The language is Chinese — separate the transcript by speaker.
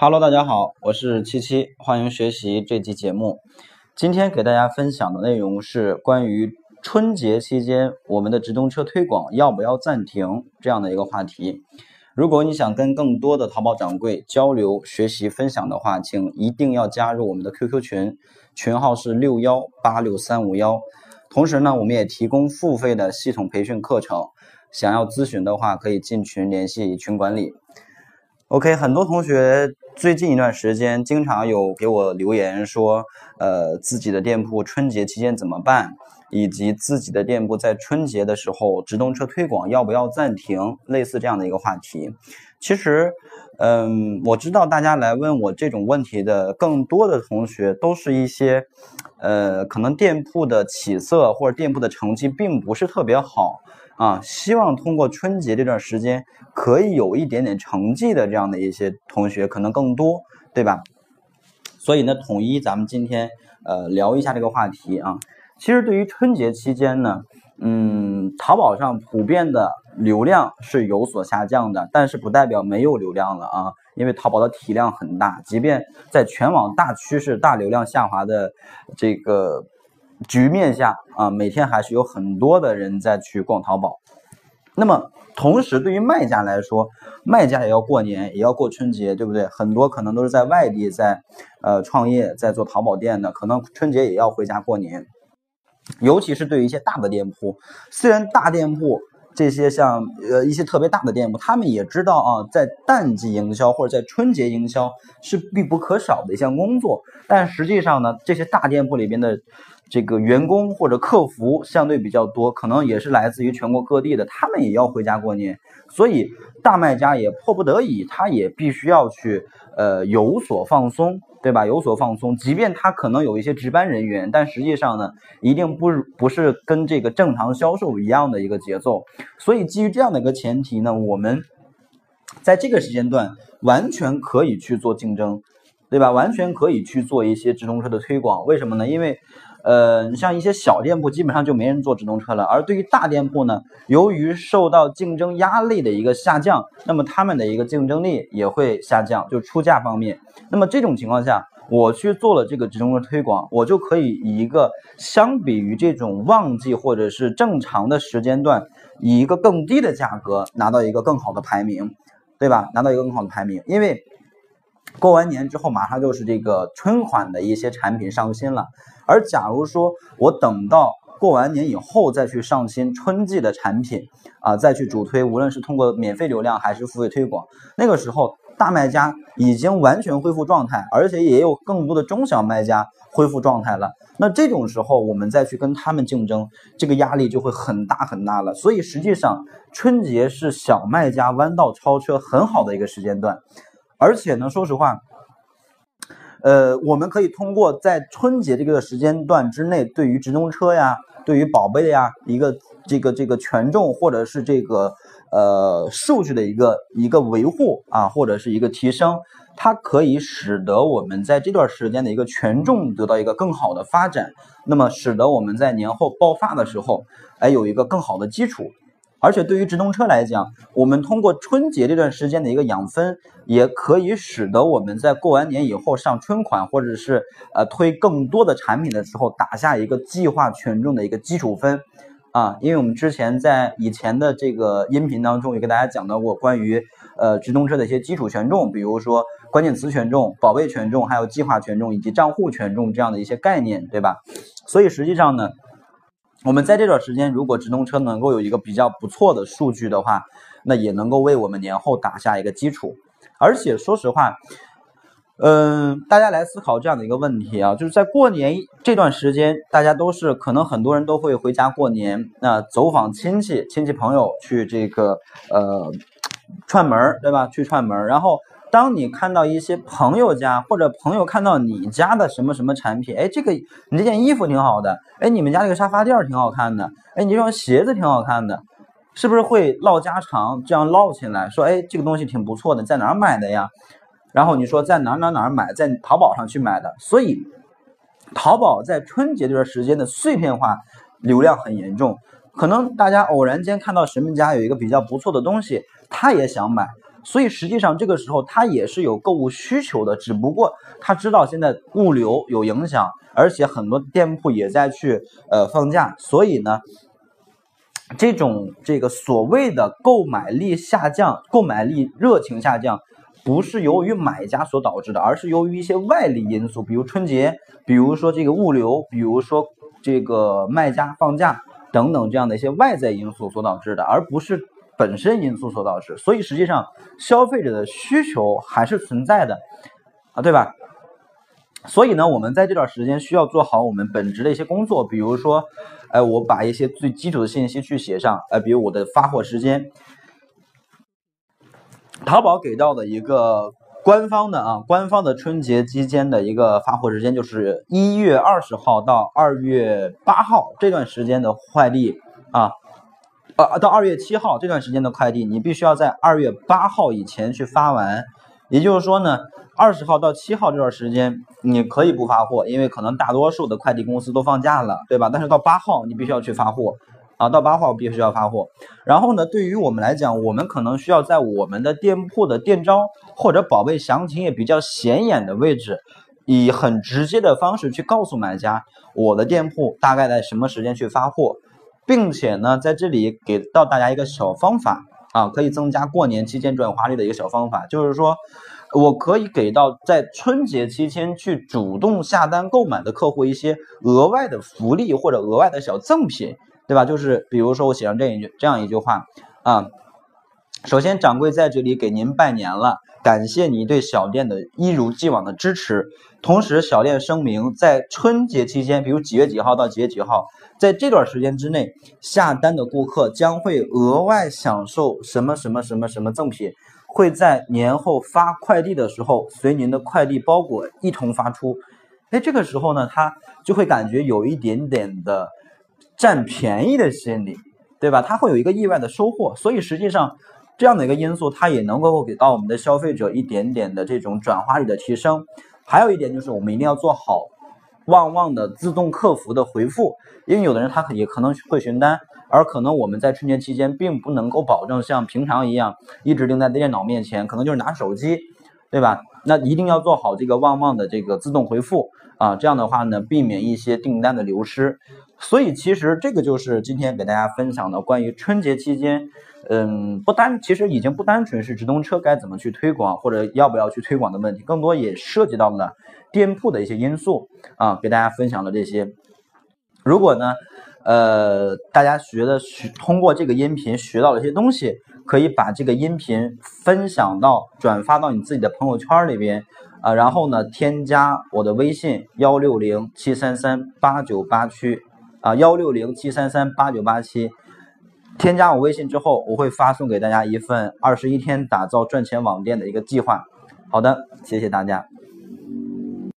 Speaker 1: Hello，大家好，我是七七，欢迎学习这期节目。今天给大家分享的内容是关于春节期间我们的直通车推广要不要暂停这样的一个话题。如果你想跟更多的淘宝掌柜交流、学习、分享的话，请一定要加入我们的 QQ 群，群号是六幺八六三五幺。同时呢，我们也提供付费的系统培训课程，想要咨询的话，可以进群联系群管理。OK，很多同学最近一段时间经常有给我留言说，呃，自己的店铺春节期间怎么办，以及自己的店铺在春节的时候直通车推广要不要暂停，类似这样的一个话题。其实，嗯，我知道大家来问我这种问题的更多的同学都是一些，呃，可能店铺的起色或者店铺的成绩并不是特别好。啊，希望通过春节这段时间可以有一点点成绩的这样的一些同学可能更多，对吧？所以呢，统一咱们今天呃聊一下这个话题啊。其实对于春节期间呢，嗯，淘宝上普遍的流量是有所下降的，但是不代表没有流量了啊，因为淘宝的体量很大，即便在全网大趋势、大流量下滑的这个。局面下啊，每天还是有很多的人在去逛淘宝。那么，同时对于卖家来说，卖家也要过年，也要过春节，对不对？很多可能都是在外地在呃创业，在做淘宝店的，可能春节也要回家过年。尤其是对于一些大的店铺，虽然大店铺这些像呃一些特别大的店铺，他们也知道啊，在淡季营销或者在春节营销是必不可少的一项工作，但实际上呢，这些大店铺里边的。这个员工或者客服相对比较多，可能也是来自于全国各地的，他们也要回家过年，所以大卖家也迫不得已，他也必须要去呃有所放松，对吧？有所放松，即便他可能有一些值班人员，但实际上呢，一定不不是跟这个正常销售一样的一个节奏。所以基于这样的一个前提呢，我们在这个时间段完全可以去做竞争，对吧？完全可以去做一些直通车的推广。为什么呢？因为呃，像一些小店铺，基本上就没人做直通车了。而对于大店铺呢，由于受到竞争压力的一个下降，那么他们的一个竞争力也会下降，就出价方面。那么这种情况下，我去做了这个直通车推广，我就可以以一个相比于这种旺季或者是正常的时间段，以一个更低的价格拿到一个更好的排名，对吧？拿到一个更好的排名，因为。过完年之后，马上就是这个春款的一些产品上新了。而假如说我等到过完年以后再去上新春季的产品啊，再去主推，无论是通过免费流量还是付费推广，那个时候大卖家已经完全恢复状态，而且也有更多的中小卖家恢复状态了。那这种时候，我们再去跟他们竞争，这个压力就会很大很大了。所以实际上，春节是小卖家弯道超车很好的一个时间段。而且呢，说实话，呃，我们可以通过在春节这个时间段之内，对于直通车呀，对于宝贝的呀，一个这个这个权重或者是这个呃数据的一个一个维护啊，或者是一个提升，它可以使得我们在这段时间的一个权重得到一个更好的发展，那么使得我们在年后爆发的时候，哎，有一个更好的基础。而且对于直通车来讲，我们通过春节这段时间的一个养分，也可以使得我们在过完年以后上春款，或者是呃推更多的产品的时候，打下一个计划权重的一个基础分啊。因为我们之前在以前的这个音频当中也给大家讲到过关于呃直通车的一些基础权重，比如说关键词权重、宝贝权重、还有计划权重以及账户权重这样的一些概念，对吧？所以实际上呢。我们在这段时间，如果直通车能够有一个比较不错的数据的话，那也能够为我们年后打下一个基础。而且说实话，嗯，大家来思考这样的一个问题啊，就是在过年这段时间，大家都是可能很多人都会回家过年，那走访亲戚、亲戚朋友去这个呃串门儿，对吧？去串门，然后。当你看到一些朋友家或者朋友看到你家的什么什么产品，哎，这个你这件衣服挺好的，哎，你们家这个沙发垫挺好看的，哎，你这双鞋子挺好看的，是不是会唠家常，这样唠起来，说，哎，这个东西挺不错的，在哪儿买的呀？然后你说在哪哪哪买，在淘宝上去买的。所以，淘宝在春节这段时间的碎片化流量很严重，可能大家偶然间看到什么家有一个比较不错的东西，他也想买。所以实际上这个时候他也是有购物需求的，只不过他知道现在物流有影响，而且很多店铺也在去呃放假，所以呢，这种这个所谓的购买力下降、购买力热情下降，不是由于买家所导致的，而是由于一些外力因素，比如春节，比如说这个物流，比如说这个卖家放假。等等这样的一些外在因素所导致的，而不是本身因素所导致。所以实际上，消费者的需求还是存在的，啊，对吧？所以呢，我们在这段时间需要做好我们本职的一些工作，比如说，哎，我把一些最基础的信息去写上，哎，比如我的发货时间，淘宝给到的一个。官方的啊，官方的春节期间的一个发货时间就是一月二十号到二月八号这段时间的快递啊，呃，到二月七号这段时间的快递，你必须要在二月八号以前去发完。也就是说呢，二十号到七号这段时间你可以不发货，因为可能大多数的快递公司都放假了，对吧？但是到八号你必须要去发货。啊，到八号必须要发货。然后呢，对于我们来讲，我们可能需要在我们的店铺的店招或者宝贝详情页比较显眼的位置，以很直接的方式去告诉买家，我的店铺大概在什么时间去发货，并且呢，在这里给到大家一个小方法啊，可以增加过年期间转化率的一个小方法，就是说，我可以给到在春节期间去主动下单购买的客户一些额外的福利或者额外的小赠品。对吧？就是比如说，我写上这一句这样一句话啊。首先，掌柜在这里给您拜年了，感谢你对小店的一如既往的支持。同时，小店声明，在春节期间，比如几月几号到几月几号，在这段时间之内下单的顾客将会额外享受什么什么什么什么赠品，会在年后发快递的时候随您的快递包裹一同发出。哎，这个时候呢，他就会感觉有一点点的。占便宜的心理，对吧？他会有一个意外的收获，所以实际上这样的一个因素，它也能够给到我们的消费者一点点的这种转化率的提升。还有一点就是，我们一定要做好旺旺的自动客服的回复，因为有的人他也可能会询单，而可能我们在春节期间并不能够保证像平常一样一直盯在电脑面前，可能就是拿手机，对吧？那一定要做好这个旺旺的这个自动回复啊，这样的话呢，避免一些订单的流失。所以其实这个就是今天给大家分享的关于春节期间，嗯，不单其实已经不单纯是直通车该怎么去推广或者要不要去推广的问题，更多也涉及到了店铺的一些因素啊，给大家分享了这些。如果呢，呃，大家学的学通过这个音频学到了一些东西，可以把这个音频分享到转发到你自己的朋友圈里边啊，然后呢，添加我的微信幺六零七三三八九八七。啊，幺六零七三三八九八七，添加我微信之后，我会发送给大家一份二十一天打造赚钱网店的一个计划。好的，谢谢大家。